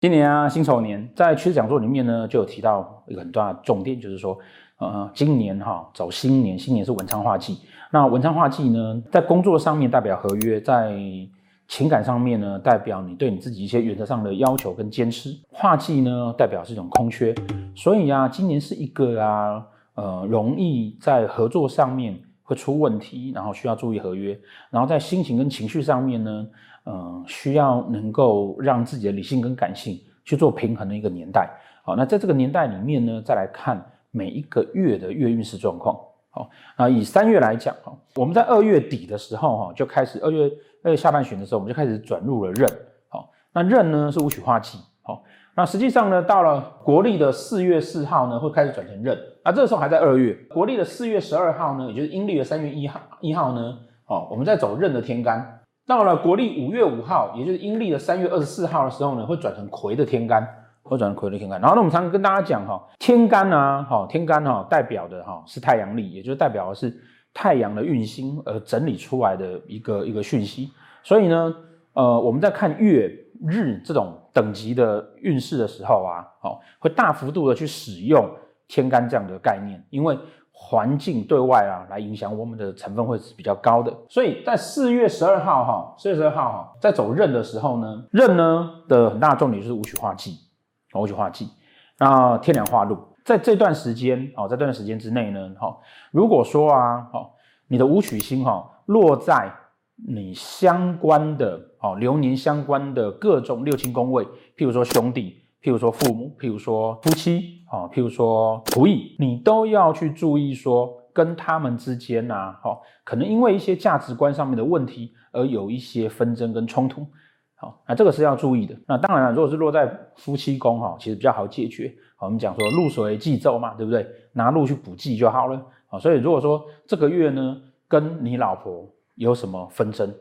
今年啊，辛丑年，在趋势讲座里面呢，就有提到一个很大的重点，就是说，呃，今年哈走新年，新年是文昌化忌。那文昌化忌呢，在工作上面代表合约，在情感上面呢，代表你对你自己一些原则上的要求跟坚持。化忌呢，代表是一种空缺，所以啊，今年是一个啊，呃，容易在合作上面会出问题，然后需要注意合约，然后在心情跟情绪上面呢。嗯，需要能够让自己的理性跟感性去做平衡的一个年代。好，那在这个年代里面呢，再来看每一个月的月运势状况。好，那以三月来讲，哈，我们在二月底的时候，哈，就开始二月二月下半旬的时候，我们就开始转入了壬。好，那壬呢是武曲化忌。好，那实际上呢，到了国历的四月四号呢，会开始转成壬。那这个时候还在二月，国历的四月十二号呢，也就是阴历的三月一号一号呢，哦，我们在走壬的天干。到了国历五月五号，也就是阴历的三月二十四号的时候呢，会转成癸的天干，会转成癸的天干。然后呢，我们常常跟大家讲哈，天干啊，哈，天干哈，代表的哈是太阳历，也就是代表的是太阳的运星而整理出来的一个一个讯息。所以呢，呃，我们在看月日这种等级的运势的时候啊，好，会大幅度的去使用天干这样的概念，因为。环境对外啊，来影响我们的成分会是比较高的，所以在四月十二号哈，四月十二号哈，在走壬的时候呢，壬呢的很大重点就是武曲化忌，武曲化忌，那天梁化禄，在这段时间哦，在这段时间之内呢，哈，如果说啊，哈，你的武曲星哈落在你相关的哦流年相关的各种六亲宫位，譬如说兄弟。譬如说父母，譬如说夫妻，啊，譬如说仆役，你都要去注意说跟他们之间呐，好，可能因为一些价值观上面的问题而有一些纷争跟冲突，好，那这个是要注意的。那当然了，如果是落在夫妻宫哈，其实比较好解决。我们讲说禄水忌昼嘛，对不对？拿禄去补忌就好了。好，所以如果说这个月呢，跟你老婆有什么纷争，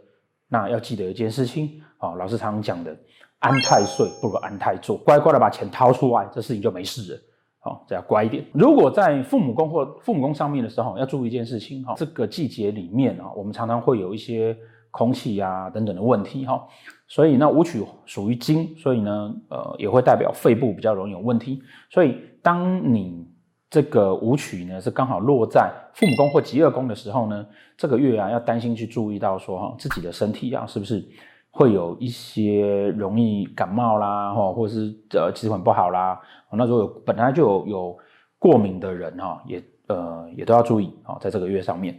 那要记得一件事情，好，老师常常讲的。安太岁不如安太坐，乖乖的把钱掏出来，这事情就没事了。好，这要乖一点。如果在父母宫或父母宫上面的时候，要注意一件事情哈，这个季节里面啊，我们常常会有一些空气啊等等的问题哈。所以那武曲属于金，所以呢，呃，也会代表肺部比较容易有问题。所以当你这个武曲呢是刚好落在父母宫或疾厄宫的时候呢，这个月啊要担心去注意到说哈，自己的身体啊是不是。会有一些容易感冒啦，哈，或者是呃气管不好啦。那如果有本来就有有过敏的人哈，也呃也都要注意啊，在这个月上面。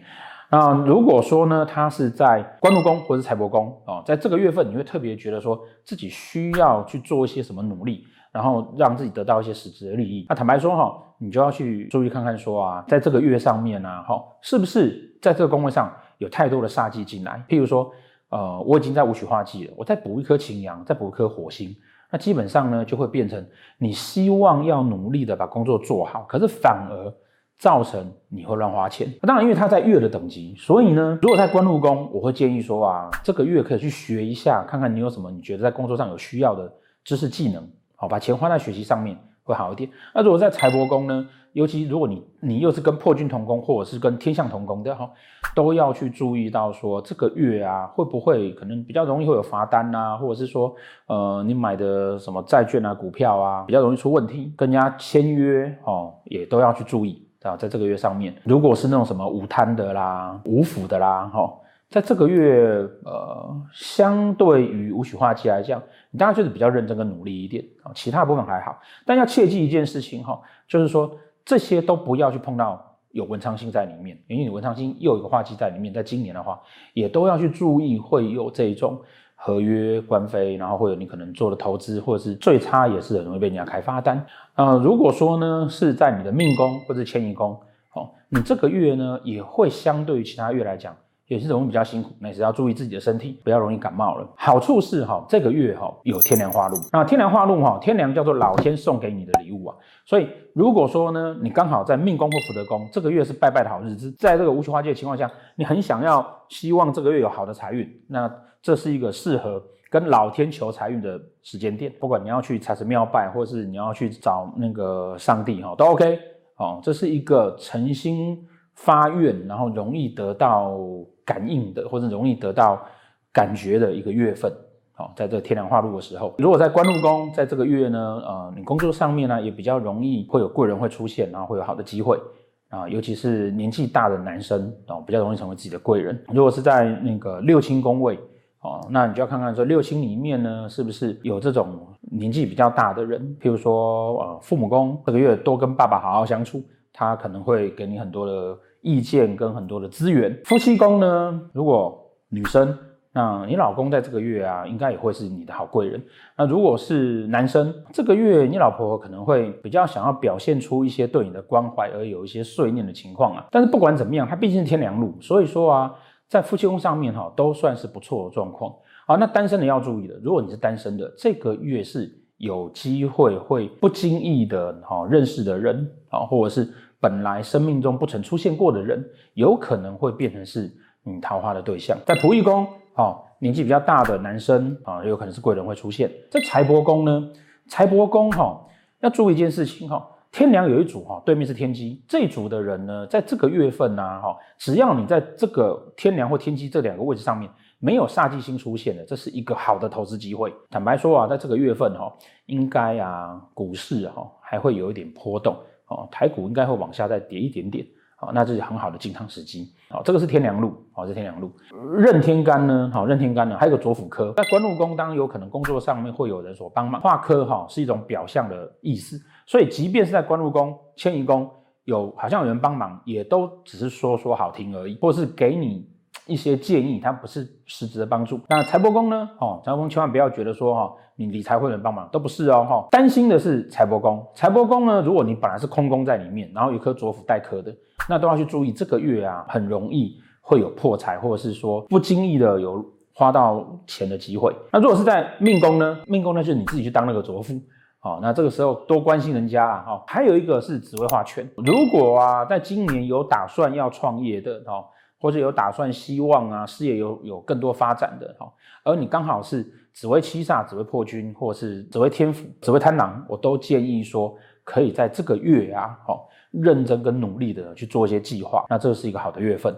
那如果说呢，他是在官禄宫或者是财帛宫啊，在这个月份，你会特别觉得说自己需要去做一些什么努力，然后让自己得到一些实质的利益。那坦白说哈，你就要去注意看看说啊，在这个月上面呢，哈，是不是在这个宫位上有太多的煞气进来？譬如说。呃，我已经在武曲化忌了，我再补一颗擎羊，再补一颗火星，那基本上呢，就会变成你希望要努力的把工作做好，可是反而造成你会乱花钱。那当然，因为它在月的等级，所以呢，如果在官禄宫，我会建议说啊，这个月可以去学一下，看看你有什么你觉得在工作上有需要的知识技能，好，把钱花在学习上面。会好一点。那如果在财帛宫呢？尤其如果你你又是跟破军同宫，或者是跟天相同宫的哈，都要去注意到说这个月啊，会不会可能比较容易会有罚单啊，或者是说呃你买的什么债券啊、股票啊，比较容易出问题，跟人家签约哦，也都要去注意啊，在这个月上面，如果是那种什么无贪的啦、无腐的啦，哈。在这个月，呃，相对于武曲化忌来讲，你当然就是比较认真跟努力一点啊，其他部分还好。但要切记一件事情哈，就是说这些都不要去碰到有文昌星在里面，因为你文昌星又有一个化忌在里面，在今年的话，也都要去注意会有这种合约官非，然后会有你可能做的投资，或者是最差也是很容易被人家开发单。呃，如果说呢是在你的命宫或者迁移宫，哦，你这个月呢也会相对于其他月来讲。也是容易比较辛苦，那也是要注意自己的身体，不要容易感冒了。好处是哈，这个月哈有天梁化禄，那天梁化禄哈，天梁叫做老天送给你的啊。所以如果说呢，你刚好在命宫或福德宫，这个月是拜拜的好日子，在这个武曲化忌的情况下，你很想要希望这个月有好的财运，那这是一个适合跟老天求财运的时间点。不管你要去财神庙拜，或是你要去找那个上帝哈，都 OK。哦，这是一个诚心发愿，然后容易得到。感应的或者容易得到感觉的一个月份，哦，在这天梁化禄的时候，如果在官禄宫，在这个月呢，呃，你工作上面呢也比较容易会有贵人会出现，然后会有好的机会啊，尤其是年纪大的男生哦，比较容易成为自己的贵人。如果是在那个六亲宫位哦，那你就要看看说六亲里面呢，是不是有这种年纪比较大的人，譬如说呃，父母宫这个月多跟爸爸好好相处，他可能会给你很多的意见跟很多的资源。夫妻宫呢，如果女生。那你老公在这个月啊，应该也会是你的好贵人。那如果是男生，这个月你老婆可能会比较想要表现出一些对你的关怀，而有一些碎念的情况啊。但是不管怎么样，他毕竟是天梁禄，所以说啊，在夫妻宫上面哈，都算是不错的状况。好，那单身的要注意的，如果你是单身的，这个月是有机会会不经意的哈认识的人啊，或者是本来生命中不曾出现过的人，有可能会变成是你桃花的对象。在仆役宫。哦，年纪比较大的男生啊，有可能是贵人会出现。在财帛宫呢，财帛宫哈要注意一件事情哈，天梁有一组哈，对面是天机，这组的人呢，在这个月份呢，哈，只要你在这个天梁或天机这两个位置上面没有煞忌星出现的，这是一个好的投资机会。坦白说啊，在这个月份哈，应该啊，股市哈还会有一点波动哦，台股应该会往下再跌一点点。好，那这是很好的进仓时机。好，这个是天梁禄，好，是天梁禄。任天干呢？好，任天干呢，还有个左辅科。在官禄宫，当然有可能工作上面会有人所帮忙。化科哈是一种表象的意思，所以即便是在官禄宫、迁移宫有好像有人帮忙，也都只是说说好听而已，或是给你一些建议，它不是实质的帮助。那财帛宫呢？哦，财帛宫千万不要觉得说哈，你理财会有人帮忙，都不是哦。哈，担心的是财帛宫。财帛宫呢，如果你本来是空宫在里面，然后有颗左辅带科的。那都要去注意，这个月啊，很容易会有破财，或者是说不经意的有花到钱的机会。那如果是在命宫呢？命宫呢，就是你自己去当那个左辅，好，那这个时候多关心人家啊，哈。还有一个是紫微化权，如果啊，在今年有打算要创业的，哈，或者有打算希望啊，事业有有更多发展的，哈，而你刚好是紫微七煞、紫微破军，或者是紫微天府、紫微贪狼，我都建议说，可以在这个月啊，好。认真跟努力的去做一些计划，那这是一个好的月份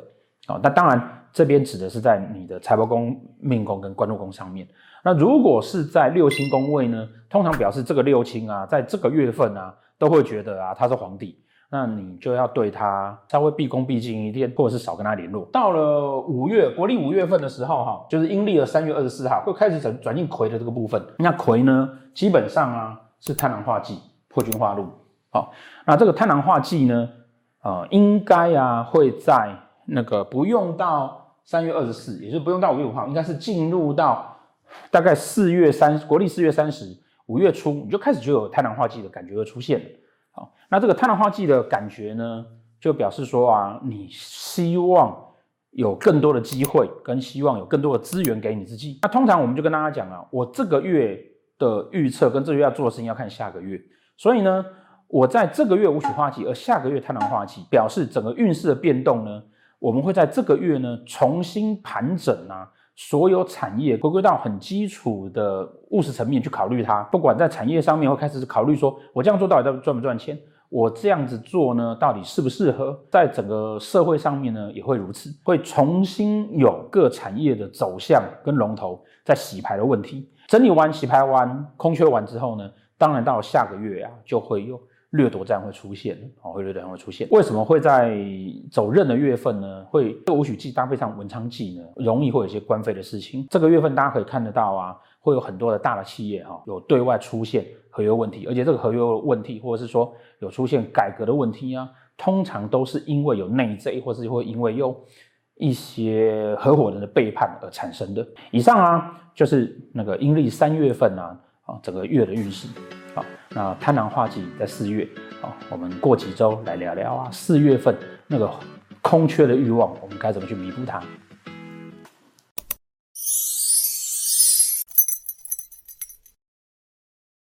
啊。那当然，这边指的是在你的财帛宫、命宫跟官禄宫上面。那如果是在六星宫位呢，通常表示这个六亲啊，在这个月份啊，都会觉得啊，他是皇帝，那你就要对他稍微毕恭毕敬一点，或者是少跟他联络。到了五月，国历五月份的时候，哈，就是阴历的三月二十四号，会开始转转进魁的这个部分。那魁呢，基本上啊，是贪狼化忌，破军化禄。好，那这个贪狼化忌呢，呃，应该啊会在那个不用到三月二十四，也就是不用到五月五号，应该是进入到大概四月三，国历四月三十，五月初你就开始就有贪狼化忌的感觉会出现了。好，那这个贪狼化忌的感觉呢，就表示说啊，你希望有更多的机会，跟希望有更多的资源给你自己。那通常我们就跟大家讲啊，我这个月的预测跟这个月要做的事情要看下个月，所以呢。我在这个月武曲化忌，而下个月贪狼化忌，表示整个运势的变动呢，我们会在这个月呢重新盘整啊，所有产业回归到很基础的务实层面去考虑它。不管在产业上面，会开始考虑说，我这样做到底赚不赚钱？我这样子做呢，到底适不适合？在整个社会上面呢，也会如此，会重新有各产业的走向跟龙头在洗牌的问题。整理完、洗牌完、空缺完之后呢，当然到下个月啊，就会有。掠夺战会出现，哦，会掠夺战会出现。为什么会在走壬的月份呢？会这个武曲忌搭配上文昌忌呢，容易会有一些官非的事情。这个月份大家可以看得到啊，会有很多的大的企业哈，有对外出现合约问题，而且这个合约问题或者是说有出现改革的问题啊，通常都是因为有内贼，或是会因为有一些合伙人的背叛而产生的。以上啊，就是那个阴历三月份啊，啊整个月的运势。好，那贪婪化忌在四月，好，我们过几周来聊聊啊，四月份那个空缺的欲望，我们该怎么去弥补它？